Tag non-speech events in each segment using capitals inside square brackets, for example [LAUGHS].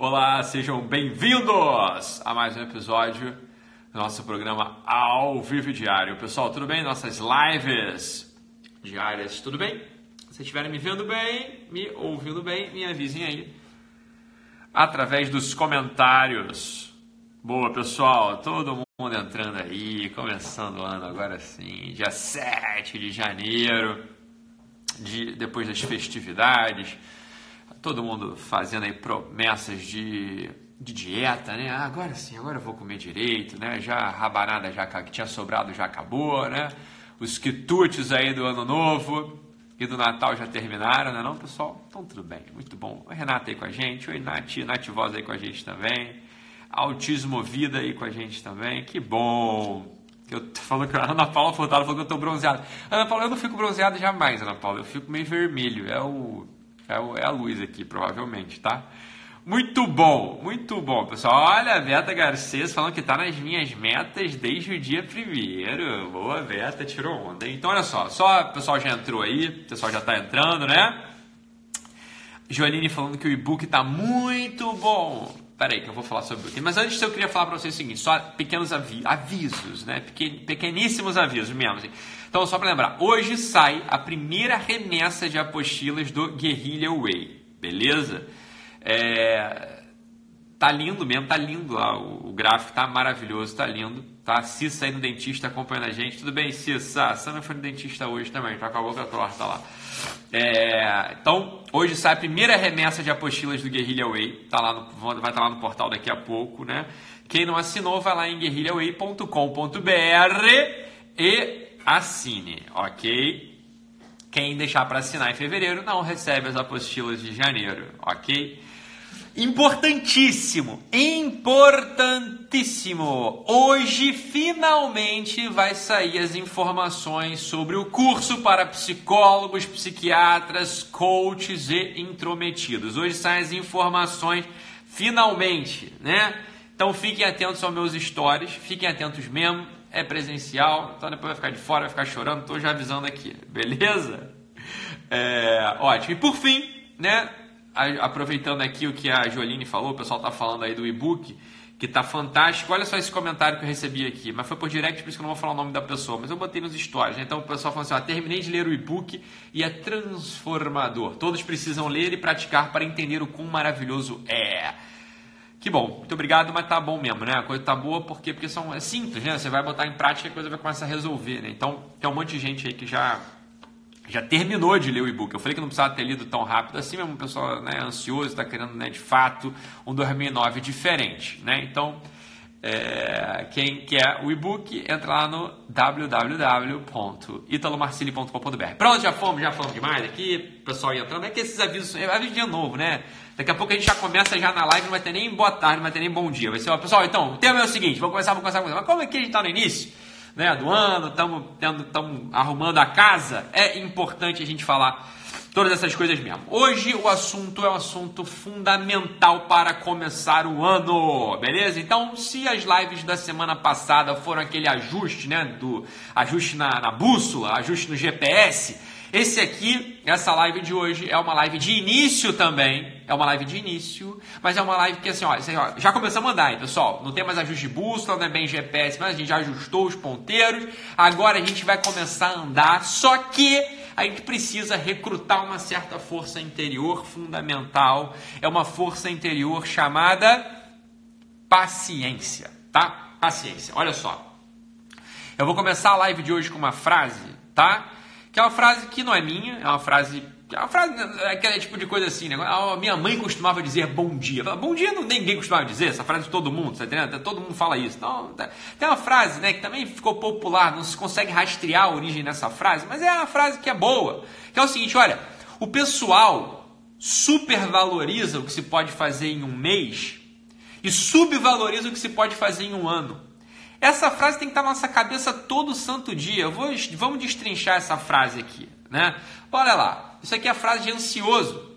Olá, sejam bem-vindos a mais um episódio do nosso programa ao vivo diário. Pessoal, tudo bem? Nossas lives diárias, tudo bem? Se estiverem me vendo bem, me ouvindo bem, me avisem aí através dos comentários. Boa, pessoal, todo mundo entrando aí, começando o ano agora sim, dia 7 de janeiro, de, depois das festividades todo mundo fazendo aí promessas de, de dieta, né? Ah, agora sim, agora eu vou comer direito, né? Já a rabanada já que tinha sobrado já acabou, né? Os quitutes aí do ano novo e do Natal já terminaram, né? Não, pessoal? Então tudo bem, muito bom. O Renato aí com a gente, oi Nath, Nath Voz aí com a gente também. Autismo Vida aí com a gente também, que bom. Eu falo que a Ana Paula Furtado falou que eu tô bronzeado. Ana Paula, eu não fico bronzeado jamais, Ana Paula. Eu fico meio vermelho. É o é, é a luz aqui, provavelmente, tá? Muito bom, muito bom, pessoal. Olha, a Beta Garcês falando que tá nas minhas metas desde o dia primeiro. Boa, Beta, tirou onda. Então, olha só, só o pessoal já entrou aí, o pessoal já tá entrando, né? Joaline falando que o e-book tá muito bom. Pera aí que eu vou falar sobre o e-book. Mas antes eu queria falar para vocês o seguinte, só pequenos avisos, né? Pequeníssimos avisos mesmo. Assim. Então, só para lembrar, hoje sai a primeira remessa de apostilas do Guerrilla Way, beleza? É, tá lindo mesmo, tá lindo lá, o, gráfico tá maravilhoso, tá lindo, tá? Cissa aí no dentista acompanhando a gente, tudo bem, Cissa? Sana foi no dentista hoje também, tá com a boca torta lá. É, então, hoje sai a primeira remessa de apostilas do Guerrilla Way, tá lá no, vai estar tá lá no portal daqui a pouco, né? Quem não assinou, vai lá em guerrilhaway.com.br e assine, ok? Quem deixar para assinar em fevereiro não recebe as apostilas de janeiro, ok? Importantíssimo, importantíssimo! Hoje finalmente vai sair as informações sobre o curso para psicólogos, psiquiatras, coaches e intrometidos. Hoje saem as informações finalmente, né? Então fiquem atentos aos meus stories, fiquem atentos mesmo é presencial, então depois vai ficar de fora, vai ficar chorando, estou já avisando aqui, beleza? É, ótimo. E por fim, né, aproveitando aqui o que a Joline falou, o pessoal está falando aí do e-book, que está fantástico. Olha só esse comentário que eu recebi aqui, mas foi por direct, por isso que eu não vou falar o nome da pessoa, mas eu botei nos stories. Né? Então o pessoal falou assim: ó, terminei de ler o e-book e é transformador. Todos precisam ler e praticar para entender o quão maravilhoso é. Que bom, muito obrigado, mas tá bom mesmo, né? A coisa tá boa porque, porque são, é simples, né? Você vai botar em prática e a coisa vai começar a resolver, né? Então, tem um monte de gente aí que já, já terminou de ler o e-book. Eu falei que não precisava ter lido tão rápido assim, mesmo o pessoal né, ansioso, está querendo, né, de fato, um 2009 diferente, né? Então, é, quem quer o e-book, entra lá no www.italomarcili.com.br. Pronto, já fomos, já fomos demais aqui, pessoal entrando. É que esses avisos, é aviso de novo, né? Daqui a pouco a gente já começa já na live, não vai ter nem boa tarde, não vai ter nem bom dia. Vai ser, ó, pessoal, então, o tema é o seguinte, vamos começar, vamos começar, vamos começar. Mas como é que a gente está no início né, do ano, estamos arrumando a casa, é importante a gente falar todas essas coisas mesmo. Hoje o assunto é um assunto fundamental para começar o ano, beleza? Então, se as lives da semana passada foram aquele ajuste, né, do ajuste na, na bússola, ajuste no GPS, esse aqui, essa live de hoje, é uma live de início também. É uma live de início, mas é uma live que assim, ó, já começamos a andar, hein, pessoal. Não tem mais ajuste de bússola, não é bem GPS, mas a gente já ajustou os ponteiros. Agora a gente vai começar a andar, só que a gente precisa recrutar uma certa força interior fundamental. É uma força interior chamada paciência, tá? Paciência. Olha só. Eu vou começar a live de hoje com uma frase, tá? Que é uma frase que não é minha, é uma frase. É uma frase, é aquele tipo de coisa assim, né? A minha mãe costumava dizer bom dia. Bom dia não, ninguém costumava dizer, essa frase de todo mundo, tá entendendo? Todo mundo fala isso. Então, tem uma frase, né, que também ficou popular, não se consegue rastrear a origem dessa frase, mas é uma frase que é boa. Que é o seguinte, olha, o pessoal supervaloriza o que se pode fazer em um mês e subvaloriza o que se pode fazer em um ano. Essa frase tem que estar na nossa cabeça todo santo dia. Vou, vamos destrinchar essa frase aqui, né? Olha lá, isso aqui é a frase de ansioso,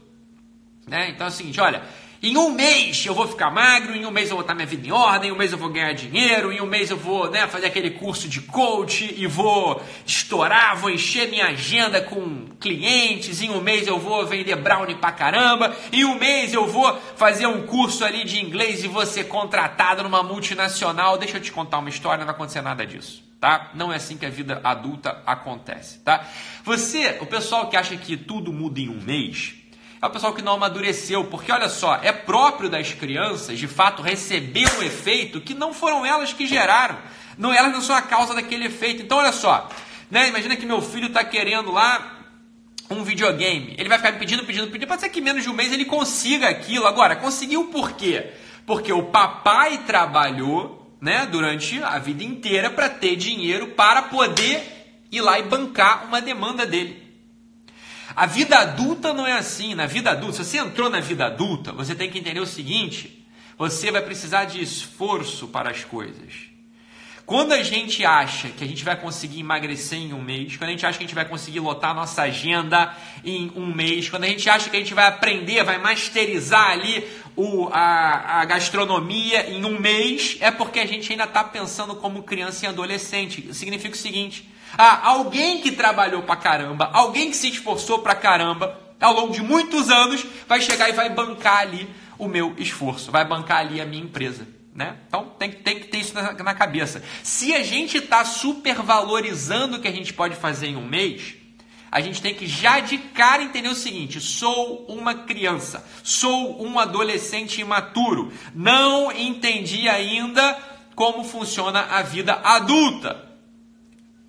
né? Então é o seguinte, olha, em um mês eu vou ficar magro, em um mês eu vou estar minha vida em ordem, em um mês eu vou ganhar dinheiro, em um mês eu vou né, fazer aquele curso de coach e vou estourar, vou encher minha agenda com clientes, em um mês eu vou vender brownie pra caramba, em um mês eu vou fazer um curso ali de inglês e vou ser contratado numa multinacional. Deixa eu te contar uma história, não vai acontecer nada disso. Tá? Não é assim que a vida adulta acontece, tá? Você, o pessoal que acha que tudo muda em um mês, é o pessoal que não amadureceu, porque olha só, é próprio das crianças, de fato, receber um efeito que não foram elas que geraram, não elas não são a causa daquele efeito. Então olha só, né? Imagina que meu filho está querendo lá um videogame, ele vai ficar pedindo, pedindo, pedindo, pode ser que menos de um mês ele consiga aquilo. Agora, conseguiu por quê? Porque o papai trabalhou, né, durante a vida inteira para ter dinheiro para poder ir lá e bancar uma demanda dele. A vida adulta não é assim. Na vida adulta, se você entrou na vida adulta, você tem que entender o seguinte: você vai precisar de esforço para as coisas. Quando a gente acha que a gente vai conseguir emagrecer em um mês, quando a gente acha que a gente vai conseguir lotar nossa agenda em um mês, quando a gente acha que a gente vai aprender, vai masterizar ali o, a, a gastronomia em um mês, é porque a gente ainda está pensando como criança e adolescente. Significa o seguinte: ah, alguém que trabalhou pra caramba, alguém que se esforçou pra caramba ao longo de muitos anos, vai chegar e vai bancar ali o meu esforço, vai bancar ali a minha empresa. Né? Então tem, tem que ter isso na, na cabeça. Se a gente está supervalorizando o que a gente pode fazer em um mês, a gente tem que já de cara entender o seguinte: sou uma criança, sou um adolescente imaturo, não entendi ainda como funciona a vida adulta.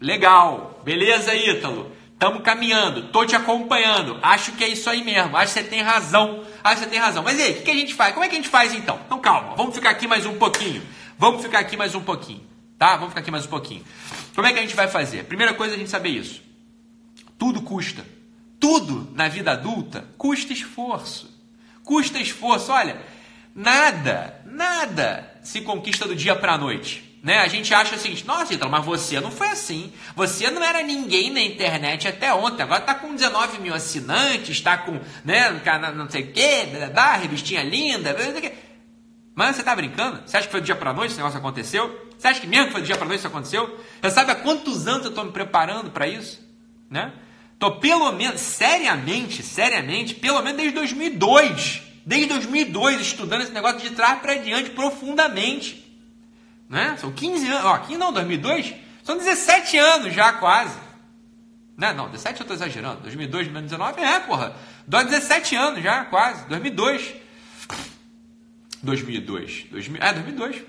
Legal, beleza, Ítalo? Estamos caminhando, tô te acompanhando. Acho que é isso aí mesmo. Acho que você tem razão. Acho que você tem razão. Mas e aí, o que, que a gente faz? Como é que a gente faz então? Então calma, vamos ficar aqui mais um pouquinho. Vamos ficar aqui mais um pouquinho, tá? Vamos ficar aqui mais um pouquinho. Como é que a gente vai fazer? Primeira coisa a gente saber isso. Tudo custa. Tudo na vida adulta custa esforço. Custa esforço. Olha, nada, nada se conquista do dia para a noite. Né? A gente acha o seguinte, nossa, então, mas você não foi assim. Você não era ninguém na internet até ontem. Agora está com 19 mil assinantes, está com, né, não sei o quê, da revistinha linda. Mas você está brincando? Você acha que foi do dia para noite esse negócio aconteceu? Você acha que mesmo que foi do dia para noite isso aconteceu? Você sabe há quantos anos eu estou me preparando para isso? Né? Tô pelo menos, seriamente, seriamente, pelo menos desde 2002. Desde 2002 estudando esse negócio de trás para diante profundamente. Né? São 15 anos. Ó, aqui não, 2002? São 17 anos já quase. Né? Não, 17 eu estou exagerando. 2002, 2019, é, porra. 17 anos já quase. 2002. 2002. 2000, é, 2002.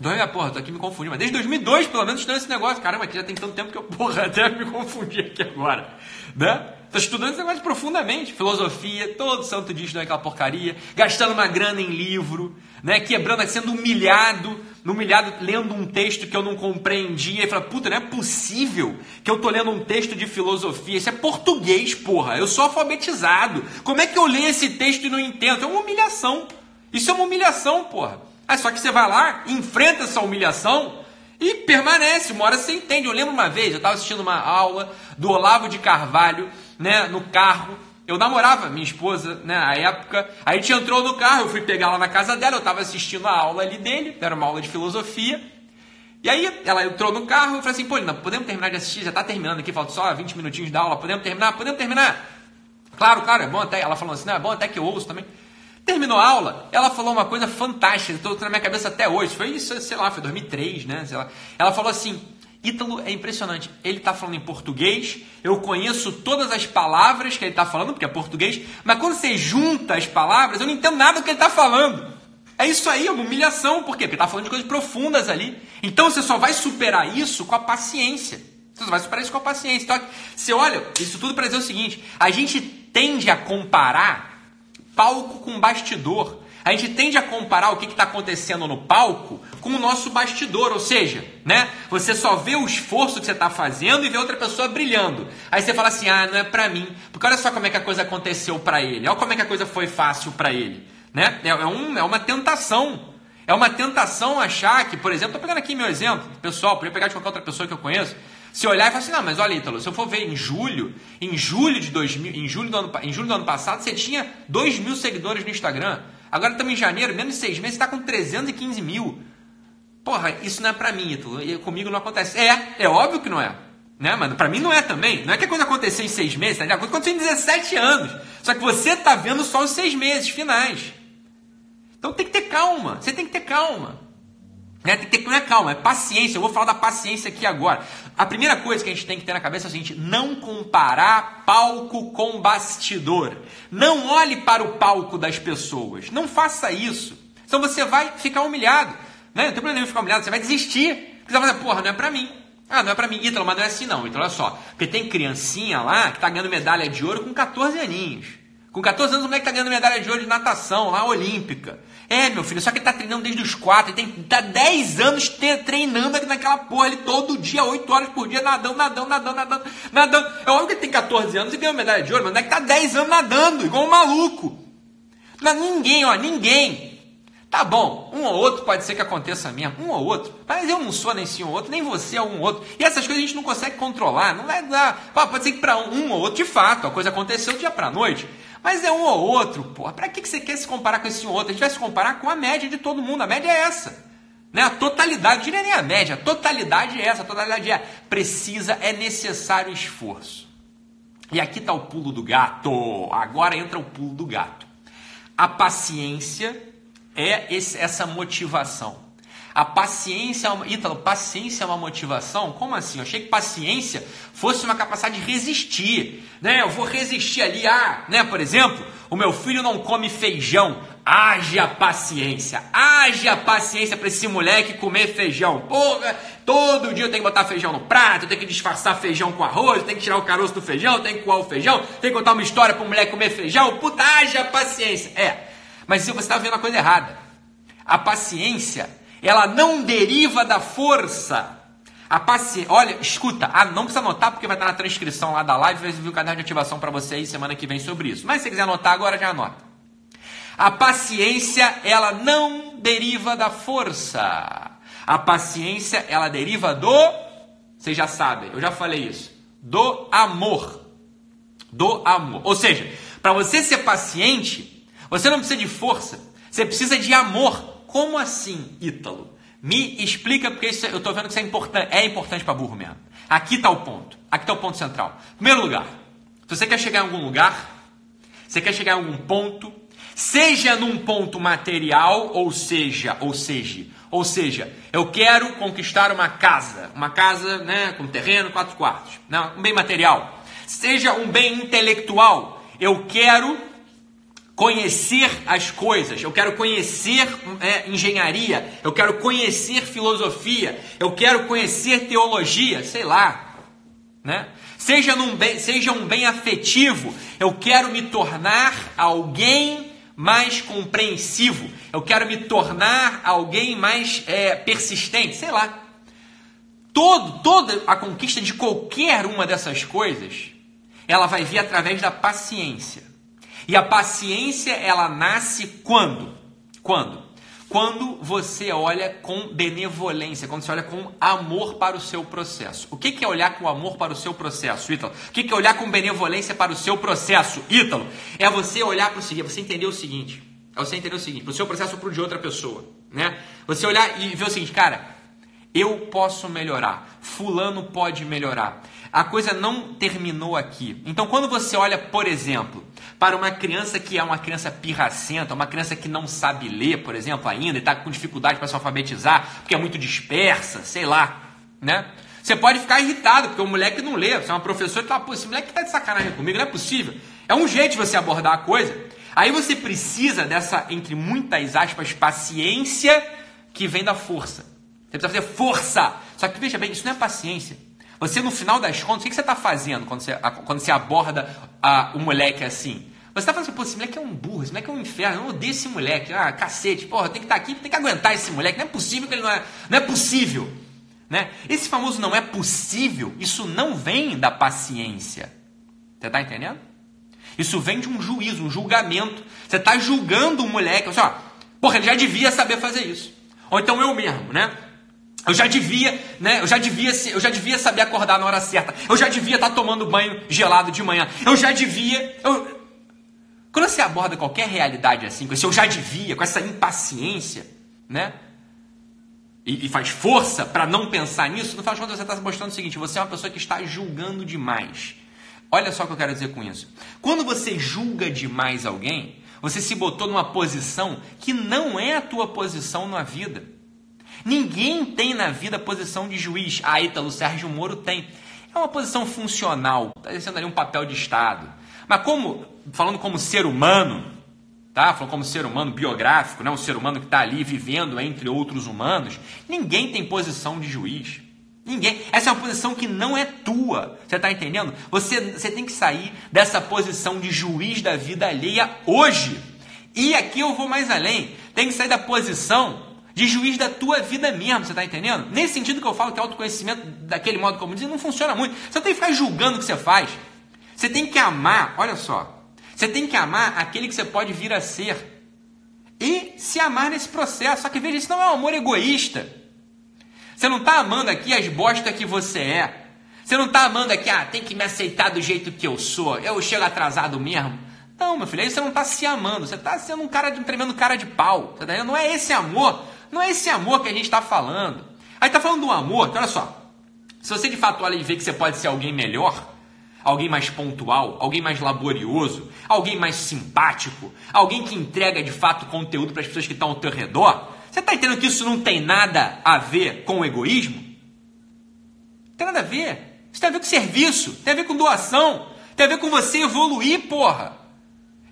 2000, porra, tô aqui me confundindo. Mas desde 2002, pelo menos, estudando esse negócio. Caramba, aqui já tem tanto tempo que eu, [LAUGHS] porra, até me confundi aqui agora. Né? Tô estudando esse negócio profundamente. Filosofia, todo santo dia estudando aquela porcaria. Gastando uma grana em livro. Né? Quebrando, sendo humilhado humilhado lendo um texto que eu não compreendia e fala, puta, não é possível que eu tô lendo um texto de filosofia, isso é português, porra, eu sou alfabetizado. Como é que eu leio esse texto e não entendo? É uma humilhação. Isso é uma humilhação, porra. Ah, só que você vai lá, enfrenta essa humilhação e permanece. Uma hora você entende. Eu lembro uma vez, eu estava assistindo uma aula do Olavo de Carvalho, né, no carro, eu namorava minha esposa, né, na época. Aí a gente entrou no carro, eu fui pegar ela na casa dela, eu estava assistindo a aula ali dele, era uma aula de filosofia. E aí ela entrou no carro, eu falei assim, pô, Lina, podemos terminar de assistir? Já está terminando aqui, falta só 20 minutinhos da aula, podemos terminar? Podemos terminar? Claro, claro, é bom até. Ela falou assim, não, é bom até que eu ouço também. Terminou a aula, ela falou uma coisa fantástica, estou na minha cabeça até hoje. Foi isso, sei lá, foi 2003, né? Ela falou assim: Ítalo é impressionante. Ele está falando em português, eu conheço todas as palavras que ele está falando, porque é português, mas quando você junta as palavras, eu não entendo nada do que ele está falando. É isso aí, é uma humilhação. Por quê? Porque ele está falando de coisas profundas ali. Então você só vai superar isso com a paciência. Você só vai superar isso com a paciência. Então, você olha, isso tudo para dizer o seguinte: a gente tende a comparar palco com bastidor. A gente tende a comparar o que está acontecendo no palco com o nosso bastidor, ou seja, né? Você só vê o esforço que você está fazendo e vê outra pessoa brilhando. Aí você fala assim, ah, não é para mim, porque olha só como é que a coisa aconteceu para ele, olha como é que a coisa foi fácil para ele, né? É, é, um, é uma tentação. É uma tentação achar que, por exemplo, estou pegando aqui meu exemplo, pessoal, podia pegar de qualquer outra pessoa que eu conheço, se olhar e falar assim, não, mas olha, Ítalo, se eu for ver em julho, em julho de 2000, em julho do ano, em julho do ano passado, você tinha 2 mil seguidores no Instagram. Agora estamos em janeiro, menos de seis meses, está com 315 mil. Porra, isso não é pra mim, Ítalo. Comigo não acontece. É, é óbvio que não é. Né, mano? Pra mim não é também. Não é que a coisa aconteceu em seis meses, tá? a coisa aconteceu em 17 anos. Só que você tá vendo só os seis meses finais. Então tem que ter calma. Você tem que ter calma. Né? Tem que ter não é calma, é paciência. Eu vou falar da paciência aqui agora. A primeira coisa que a gente tem que ter na cabeça é o seguinte: não comparar palco com bastidor. Não olhe para o palco das pessoas. Não faça isso. Senão você vai ficar humilhado. Né? Não tem problema ficar humilhado, você vai desistir. Você vai fazer, porra, não é pra mim. Ah, não é pra mim. Ítalo, mas não é assim não. Então olha só. Porque tem criancinha lá que tá ganhando medalha de ouro com 14 aninhos. Com 14 anos o moleque tá ganhando medalha de ouro de natação lá, olímpica. É, meu filho, só que ele tá treinando desde os 4, ele tem tá 10 anos treinando aqui naquela porra, ele todo dia, 8 horas por dia, nadando, nadando, nadando, nadando, nadando. É óbvio que ele tem 14 anos e ganhou medalha de ouro, mas não é que tá 10 anos nadando, igual um maluco. Mas ninguém, ó, ninguém Tá bom, um ou outro pode ser que aconteça mesmo, um ou outro. Mas eu não sou nem um ou outro, nem você é um ou outro. E essas coisas a gente não consegue controlar. Não vai dar. Pode ser que para um, um, ou outro, de fato, a coisa aconteceu dia para noite. Mas é um ou outro, porra. Para que você quer se comparar com esse ou outro? A gente vai se comparar com a média de todo mundo. A média é essa. Né? A totalidade, não diria nem a média, a totalidade é essa. A totalidade é precisa, é necessário esforço. E aqui está o pulo do gato. Agora entra o pulo do gato. A paciência é esse, essa motivação. A paciência, é Ítalo, paciência é uma motivação? Como assim? Eu achei que paciência fosse uma capacidade de resistir, né? Eu vou resistir ali, ah, né? Por exemplo, o meu filho não come feijão. Haja paciência, haja paciência para esse moleque comer feijão. Porra, todo dia eu tenho que botar feijão no prato, eu tenho que disfarçar feijão com arroz, eu tenho que tirar o caroço do feijão, eu tenho que coar o feijão, tenho que contar uma história para o moleque comer feijão. Puta, haja paciência. É, mas se você está vendo a coisa errada. A paciência, ela não deriva da força. A paciência, olha, escuta, ah, não precisa anotar porque vai estar na transcrição lá da live, vai vir o caderno de ativação para você aí semana que vem sobre isso. Mas se quiser anotar agora, já anota. A paciência, ela não deriva da força. A paciência, ela deriva do, vocês já sabem, eu já falei isso, do amor. Do amor. Ou seja, para você ser paciente, você não precisa de força, você precisa de amor. Como assim, Ítalo? Me explica, porque isso, eu estou vendo que isso é importante, é importante para burro mesmo. Aqui está o ponto. Aqui está o ponto central. Primeiro lugar, se você quer chegar em algum lugar, você quer chegar em algum ponto, seja num ponto material, ou seja, ou seja, ou seja, eu quero conquistar uma casa, uma casa, né, com terreno, quatro quartos, não, um bem material. Seja um bem intelectual, eu quero conhecer as coisas, eu quero conhecer é, engenharia, eu quero conhecer filosofia, eu quero conhecer teologia, sei lá, né? Seja, num bem, seja um bem afetivo, eu quero me tornar alguém mais compreensivo, eu quero me tornar alguém mais é, persistente, sei lá. Todo, toda a conquista de qualquer uma dessas coisas, ela vai vir através da paciência. E a paciência, ela nasce quando? Quando? Quando você olha com benevolência, quando você olha com amor para o seu processo. O que é olhar com amor para o seu processo, Ítalo? O que é olhar com benevolência para o seu processo, Ítalo? É você olhar para o seguinte, você entender o seguinte, é você entender o seguinte, para o seu processo ou para o de outra pessoa, né? Você olhar e ver o seguinte, cara, eu posso melhorar, fulano pode melhorar. A coisa não terminou aqui. Então, quando você olha, por exemplo, para uma criança que é uma criança pirracenta, uma criança que não sabe ler, por exemplo, ainda, e está com dificuldade para se alfabetizar, porque é muito dispersa, sei lá, né? Você pode ficar irritado, porque o moleque não lê. Você é uma professora e fala, pô, esse moleque está de sacanagem comigo, não é possível. É um jeito de você abordar a coisa. Aí você precisa dessa, entre muitas aspas, paciência que vem da força. Você precisa fazer força. Só que veja bem, isso não é paciência. Você, no final das contas, o que você está fazendo quando você, quando você aborda a, o moleque assim? Você está falando assim, pô, esse moleque é um burro, esse moleque é um inferno, eu odeio esse moleque, ah, cacete, porra, tem que estar tá aqui, tem que aguentar esse moleque, não é possível que ele não é, não é possível, né? Esse famoso não é possível, isso não vem da paciência, você está entendendo? Isso vem de um juízo, um julgamento, você está julgando o moleque, assim, ó, porra, ele já devia saber fazer isso, ou então eu mesmo, né? Eu já devia, né? Eu já devia, eu já devia saber acordar na hora certa. Eu já devia estar tá tomando banho gelado de manhã. Eu já devia, eu, Quando você aborda qualquer realidade assim, com esse eu já devia, com essa impaciência, né? E, e faz força para não pensar nisso, no final de contas você está mostrando o seguinte: você é uma pessoa que está julgando demais. Olha só o que eu quero dizer com isso. Quando você julga demais alguém, você se botou numa posição que não é a tua posição na vida. Ninguém tem na vida posição de juiz. Ah, Ítalo Sérgio Moro tem. É uma posição funcional, está exercendo ali um papel de Estado. Mas como, falando como ser humano, tá? Falando como ser humano biográfico, né? um ser humano que está ali vivendo entre outros humanos, ninguém tem posição de juiz. Ninguém. Essa é uma posição que não é tua. Você está entendendo? Você, você tem que sair dessa posição de juiz da vida alheia hoje. E aqui eu vou mais além. Tem que sair da posição de juiz da tua vida mesmo. Você está entendendo? Nesse sentido que eu falo que autoconhecimento, daquele modo como diz, não funciona muito. Você tem que ficar julgando o que você faz. Você tem que amar, olha só. Você tem que amar aquele que você pode vir a ser. E se amar nesse processo. Só que veja, isso não é um amor egoísta. Você não está amando aqui as bostas que você é. Você não está amando aqui, ah, tem que me aceitar do jeito que eu sou. Eu chego atrasado mesmo. Não, meu filho, aí você não está se amando. Você está sendo um cara de um tremendo cara de pau. Tá Não é esse amor. Não é esse amor que a gente está falando. Aí está falando do amor, que olha só. Se você de fato olha e vê que você pode ser alguém melhor, alguém mais pontual, alguém mais laborioso, alguém mais simpático, alguém que entrega de fato conteúdo para as pessoas que estão ao teu redor, você está entendendo que isso não tem nada a ver com o egoísmo? Não tem nada a ver. Isso tem a ver com serviço, tem a ver com doação, tem a ver com você evoluir, porra.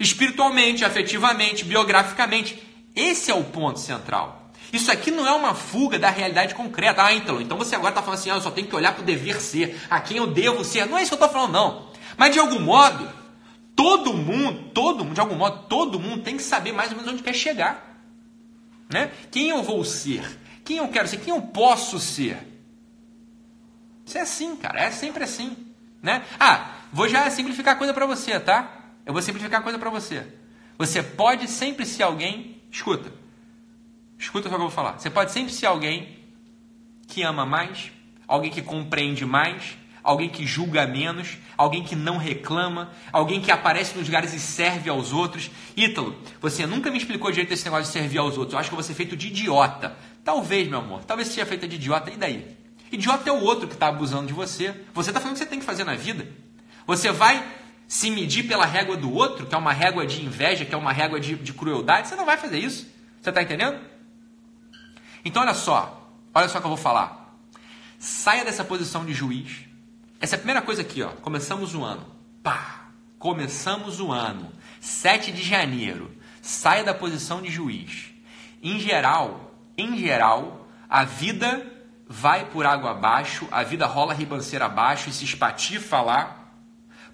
Espiritualmente, afetivamente, biograficamente. Esse é o ponto central. Isso aqui não é uma fuga da realidade concreta. Ah, então, então você agora está falando assim, ah, eu só tenho que olhar para o dever ser, a quem eu devo ser. Não é isso que eu estou falando, não. Mas de algum modo, todo mundo, todo mundo, de algum modo, todo mundo tem que saber mais ou menos onde quer chegar. Né? Quem eu vou ser? Quem eu quero ser? Quem eu posso ser? Isso é assim, cara. É sempre assim. Né? Ah, vou já simplificar a coisa para você, tá? Eu vou simplificar a coisa para você. Você pode sempre ser alguém. Escuta. Escuta só o que eu vou falar. Você pode sempre ser alguém que ama mais, alguém que compreende mais, alguém que julga menos, alguém que não reclama, alguém que aparece nos lugares e serve aos outros. Ítalo, você nunca me explicou direito esse negócio de servir aos outros. Eu acho que você é feito de idiota. Talvez, meu amor, talvez você seja feito de idiota, e daí? Idiota é o outro que está abusando de você. Você está fazendo o que você tem que fazer na vida. Você vai se medir pela régua do outro, que é uma régua de inveja, que é uma régua de, de crueldade. Você não vai fazer isso. Você está entendendo? Então, olha só. Olha só o que eu vou falar. Saia dessa posição de juiz essa é a primeira coisa aqui, ó. Começamos o ano. Pá! Começamos o ano. 7 de janeiro. Saia da posição de juiz. Em geral, em geral, a vida vai por água abaixo, a vida rola ribanceira abaixo e se espatifa lá,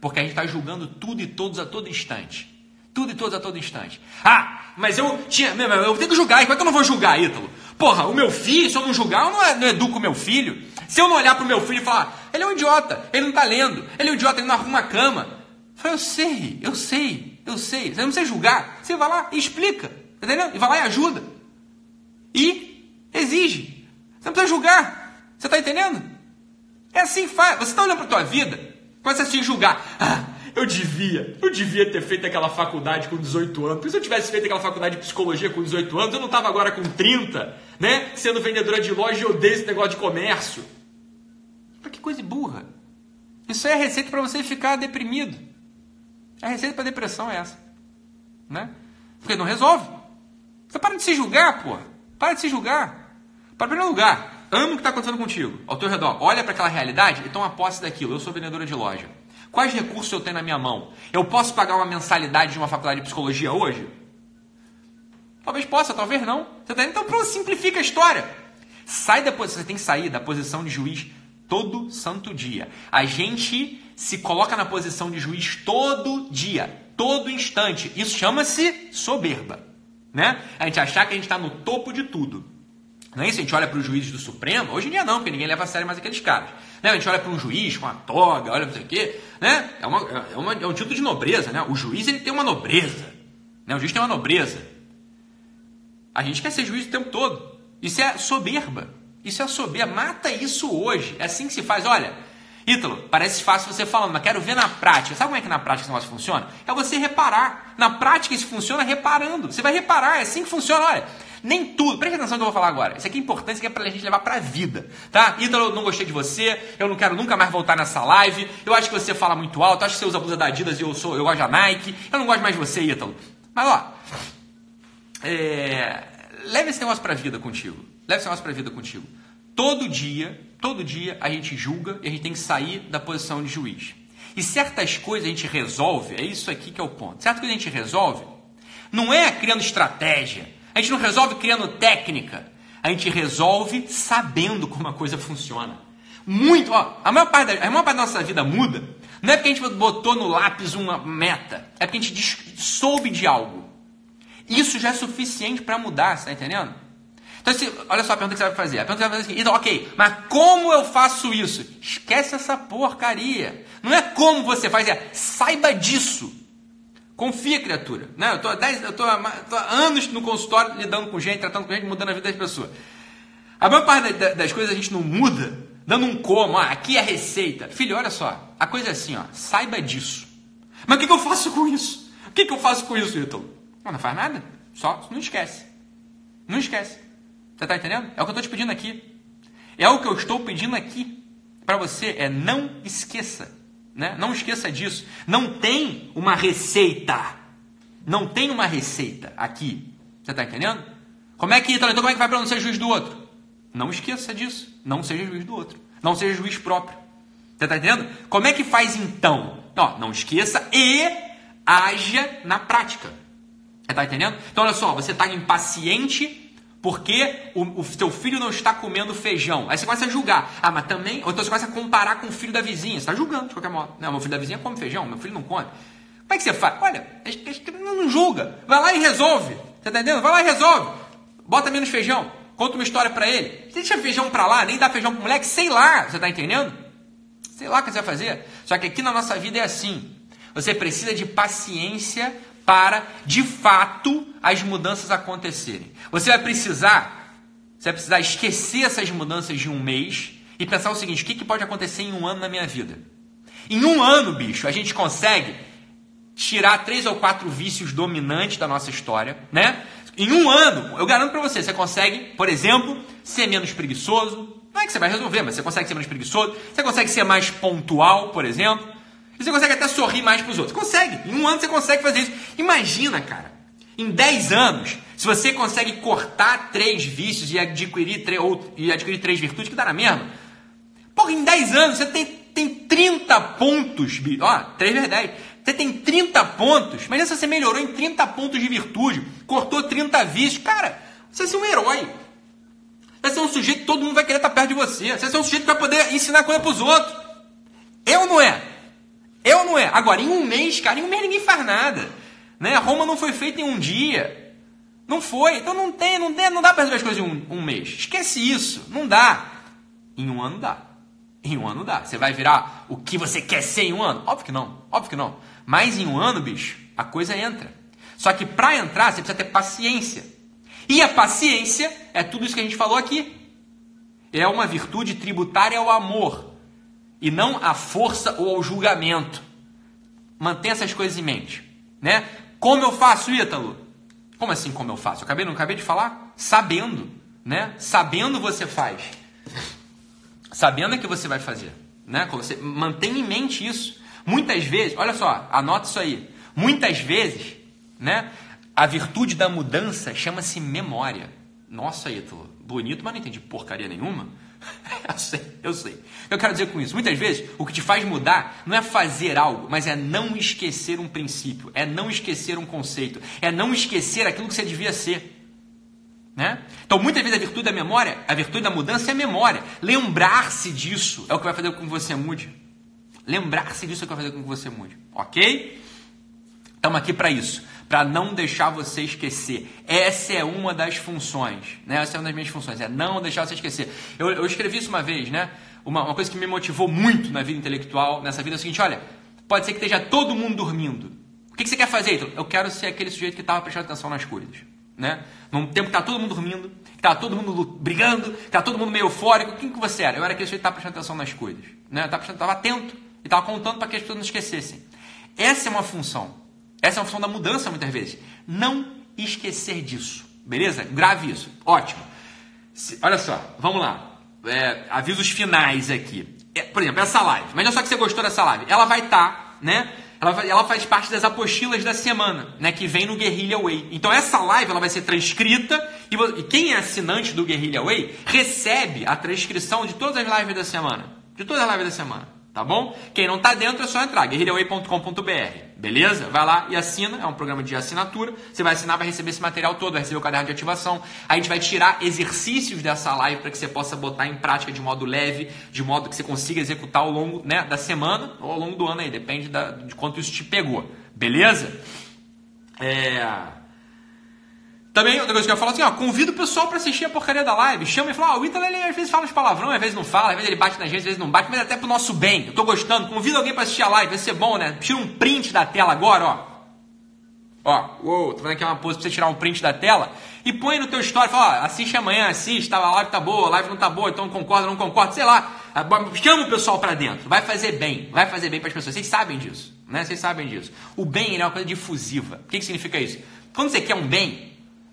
porque a gente está julgando tudo e todos a todo instante. Tudo e todos a todo instante. Ah, mas eu tinha. Eu tenho que julgar, como é que eu não vou julgar, Ítalo? Porra, o meu filho, se eu não julgar, eu não, é, não educo o meu filho. Se eu não olhar para o meu filho e falar, ele é um idiota, ele não está lendo, ele é um idiota, ele não arruma a cama. Eu falei, eu sei, eu sei, eu sei. Você não precisa julgar. Você vai lá e explica, entendeu? E vai lá e ajuda. E exige. Você não precisa julgar. Você está entendendo? É assim que faz. Você está olhando para a tua vida, começa a se julgar. Ah, eu devia, eu devia ter feito aquela faculdade com 18 anos. Porque se eu tivesse feito aquela faculdade de psicologia com 18 anos, eu não estava agora com 30, né? Sendo vendedora de loja e odeio esse negócio de comércio. Mas que coisa burra. Isso é receita para você ficar deprimido. A receita para depressão é essa. Né? Porque não resolve. Você para de se julgar, pô. Para de se julgar. Para primeiro lugar, ama o que está acontecendo contigo, ao teu redor. Olha para aquela realidade e toma posse daquilo. Eu sou vendedora de loja. Quais recursos eu tenho na minha mão? Eu posso pagar uma mensalidade de uma faculdade de psicologia hoje? Talvez possa, talvez não. Tá... Então pronto, simplifica a história. Sai da posição, você tem que sair da posição de juiz todo santo dia. A gente se coloca na posição de juiz todo dia, todo instante. Isso chama-se soberba. Né? A gente achar que a gente está no topo de tudo. Não é isso? A gente olha para os juízes do Supremo, hoje em dia não, porque ninguém leva a sério mais aqueles caras. Né? A gente olha para um juiz com a toga, olha não sei o quê. Né? É, uma, é, uma, é um título de nobreza. Né? O juiz ele tem uma nobreza. Né? O juiz tem uma nobreza. A gente quer ser juiz o tempo todo. Isso é soberba. Isso é soberba. Mata isso hoje. É assim que se faz. Olha, Ítalo, parece fácil você falando, mas quero ver na prática. Sabe como é que na prática negócio funciona? É você reparar. Na prática isso funciona reparando. Você vai reparar, é assim que funciona. Olha, nem tudo. Preste atenção no que eu vou falar agora. Isso aqui é importante, isso aqui é pra gente levar pra vida. Tá? Ítalo, eu não gostei de você, eu não quero nunca mais voltar nessa live. Eu acho que você fala muito alto, eu acho que você usa a blusa da Adidas e eu, sou, eu gosto da Nike. Eu não gosto mais de você, Ítalo. Mas ó, é, leve esse negócio pra vida contigo. Leve esse negócio pra vida contigo. Todo dia, todo dia a gente julga e a gente tem que sair da posição de juiz. E certas coisas a gente resolve, é isso aqui que é o ponto. Certas coisas a gente resolve, não é criando estratégia, a gente não resolve criando técnica, a gente resolve sabendo como a coisa funciona. Muito, ó, a maior parte da, a maior parte da nossa vida muda, não é porque a gente botou no lápis uma meta, é porque a gente soube de algo. Isso já é suficiente para mudar, você tá entendendo? Então, se, olha só a pergunta que você vai fazer. A pergunta que você vai fazer é então, ok, mas como eu faço isso? Esquece essa porcaria. Não é como você faz, é saiba disso. Confia, criatura. Não, eu tô, dez, eu tô, há anos no consultório lidando com gente, tratando com gente, mudando a vida das pessoas. A maior parte das coisas a gente não muda dando um como. Ah, aqui é a receita. Filho, olha só. A coisa é assim, ó. Saiba disso. Mas o que, que eu faço com isso? O que, que eu faço com isso, Ítalo? Não, não faz nada. Só não esquece. Não esquece. Você está entendendo? É o que eu estou te pedindo aqui. É o que eu estou pedindo aqui para você. É não esqueça. Né? Não esqueça disso. Não tem uma receita. Não tem uma receita aqui. Você está entendendo? Como é que, então, como é que vai para não ser juiz do outro? Não esqueça disso. Não seja juiz do outro. Não seja juiz próprio. Você está entendendo? Como é que faz então? Ó, não esqueça e haja na prática. Você está entendendo? Então, olha só, você está impaciente porque o, o seu filho não está comendo feijão. Aí você começa a julgar. Ah, mas também. Ou então você começa a comparar com o filho da vizinha. Você está julgando de qualquer modo. Não, meu filho da vizinha come feijão, meu filho não come. Como é que você faz? Olha, não julga. Vai lá e resolve. Você está entendendo? Vai lá e resolve. Bota menos feijão. Conta uma história para ele. Deixa feijão para lá, nem dá feijão pro moleque, sei lá. Você está entendendo? Sei lá o que você vai fazer. Só que aqui na nossa vida é assim. Você precisa de paciência para, de fato, as mudanças acontecerem. Você vai precisar, você vai precisar esquecer essas mudanças de um mês e pensar o seguinte: o que, que pode acontecer em um ano na minha vida? Em um ano, bicho, a gente consegue tirar três ou quatro vícios dominantes da nossa história, né? Em um ano, eu garanto para você, você consegue, por exemplo, ser menos preguiçoso. Não é que você vai resolver, mas você consegue ser menos preguiçoso. Você consegue ser mais pontual, por exemplo. Você consegue até sorrir mais para os outros. Consegue. Em um ano você consegue fazer isso. Imagina, cara. Em 10 anos, se você consegue cortar três vícios e adquirir, ou, e adquirir três virtudes, que dá na mesma. Porra, em 10 anos você tem, tem 30 pontos. Ó, 3 vezes 10. Você tem 30 pontos. Imagina se você melhorou em 30 pontos de virtude. Cortou 30 vícios. Cara, você vai ser um herói. Você vai ser um sujeito que todo mundo vai querer estar perto de você. Você vai ser um sujeito que vai poder ensinar coisa para os outros. Eu não é? Eu não é. Agora, em um mês, cara, em um mês ninguém faz nada. Né? Roma não foi feita em um dia. Não foi. Então não tem, não, tem, não dá para resolver as coisas em um, um mês. Esquece isso. Não dá. Em um ano dá. Em um ano dá. Você vai virar o que você quer ser em um ano? Óbvio que não. Óbvio que não. Mas em um ano, bicho, a coisa entra. Só que para entrar, você precisa ter paciência. E a paciência é tudo isso que a gente falou aqui. É uma virtude tributária ao amor e não à força ou ao julgamento. Mantenha essas coisas em mente, né? Como eu faço, Ítalo? Como assim como eu faço? Eu acabei, não acabei de falar? Sabendo, né? Sabendo você faz. Sabendo é que você vai fazer, né? Você mantém em mente isso. Muitas vezes, olha só, anota isso aí. Muitas vezes, né? A virtude da mudança chama-se memória. Nossa, Ítalo, bonito, mas não entendi porcaria nenhuma. [LAUGHS] eu sei, eu sei. Eu quero dizer com isso, muitas vezes o que te faz mudar não é fazer algo, mas é não esquecer um princípio, é não esquecer um conceito, é não esquecer aquilo que você devia ser. Né? Então, muitas vezes a virtude da memória, a virtude da mudança é a memória. Lembrar-se disso é o que vai fazer com que você mude. Lembrar-se disso é o que vai fazer com que você mude. Ok? Estamos aqui para isso para não deixar você esquecer. Essa é uma das funções, né? Essa é uma das minhas funções, é não deixar você esquecer. Eu, eu escrevi isso uma vez, né? Uma, uma coisa que me motivou muito na vida intelectual, nessa vida é o seguinte: olha, pode ser que esteja todo mundo dormindo. O que, que você quer fazer, então? Eu quero ser aquele sujeito que estava prestando atenção nas coisas. Né? Num tempo que está todo mundo dormindo, que está todo mundo brigando, que está todo mundo meio eufórico. Quem que você era? Eu era aquele sujeito que estava prestando atenção nas coisas. Né? Estava atento e estava contando para que as pessoas não esquecessem. Essa é uma função. Essa é uma função da mudança muitas vezes. Não esquecer disso. Beleza? Grave isso. Ótimo. Se, olha só, vamos lá. É, avisos finais aqui. É, por exemplo, essa live. Imagina só que você gostou dessa live. Ela vai estar, tá, né? Ela, ela, faz parte das apostilas da semana, né? Que vem no Guerrilla Way. Então essa live ela vai ser transcrita e, e quem é assinante do Guerrilla Way recebe a transcrição de todas as lives da semana. De todas as lives da semana. Tá bom? Quem não está dentro é só entrar, guerrilhaway.com.br. Beleza? Vai lá e assina, é um programa de assinatura. Você vai assinar, vai receber esse material todo, vai receber o caderno de ativação. A gente vai tirar exercícios dessa live para que você possa botar em prática de modo leve, de modo que você consiga executar ao longo né, da semana ou ao longo do ano aí, depende da, de quanto isso te pegou. Beleza? É. Também, outra coisa que eu falo assim, ó, convido o pessoal para assistir a porcaria da live. Chama e fala, ó, o Ítalo, ele às vezes fala uns palavrão, às vezes não fala, às vezes ele bate na gente, às vezes não bate, mas até pro nosso bem. Eu tô gostando. Convida alguém para assistir a live, vai ser bom, né? Tira um print da tela agora, ó. Ó, uou, tô vendo aqui uma pose pra você tirar um print da tela e põe no teu story, fala, ó, assiste amanhã, assiste, tá, a live tá boa, a live não tá boa, então concorda, não concorda, sei lá. Chama o pessoal para dentro, vai fazer bem, vai fazer bem para as pessoas. Vocês sabem disso, né? Vocês sabem disso. O bem é uma coisa difusiva. O que, que significa isso? Quando você quer um bem,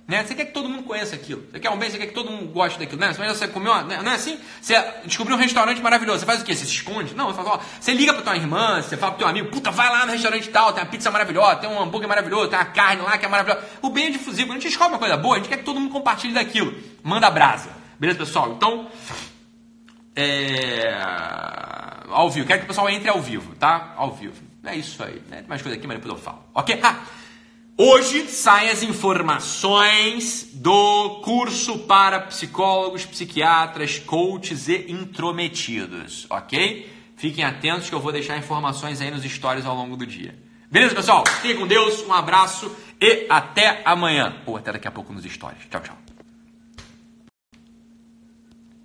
né? Você quer que todo mundo conheça aquilo. Você quer um bem, você quer que todo mundo goste daquilo. Né? Você comeu, né? não é assim? Você descobriu um restaurante maravilhoso. Você faz o quê? Você se esconde? Não, você fala, ó, você liga pra tua irmã, você fala pro teu amigo, puta, vai lá no restaurante tal, tem uma pizza maravilhosa, tem um hambúrguer maravilhoso, tem uma carne lá que é maravilhosa. O bem é difusivo. A gente descobre uma coisa boa, a gente quer que todo mundo compartilhe daquilo. Manda brasa. Beleza, pessoal? Então, é... Ao vivo. Quero que o pessoal entre ao vivo, tá? Ao vivo. É isso aí. Né? Tem mais coisa aqui, mas depois eu falo. Ok? Ah! Hoje saem as informações do curso para psicólogos, psiquiatras, coaches e intrometidos, ok? Fiquem atentos que eu vou deixar informações aí nos stories ao longo do dia. Beleza, pessoal? Fiquem com Deus, um abraço e até amanhã. Ou até daqui a pouco nos stories. Tchau, tchau.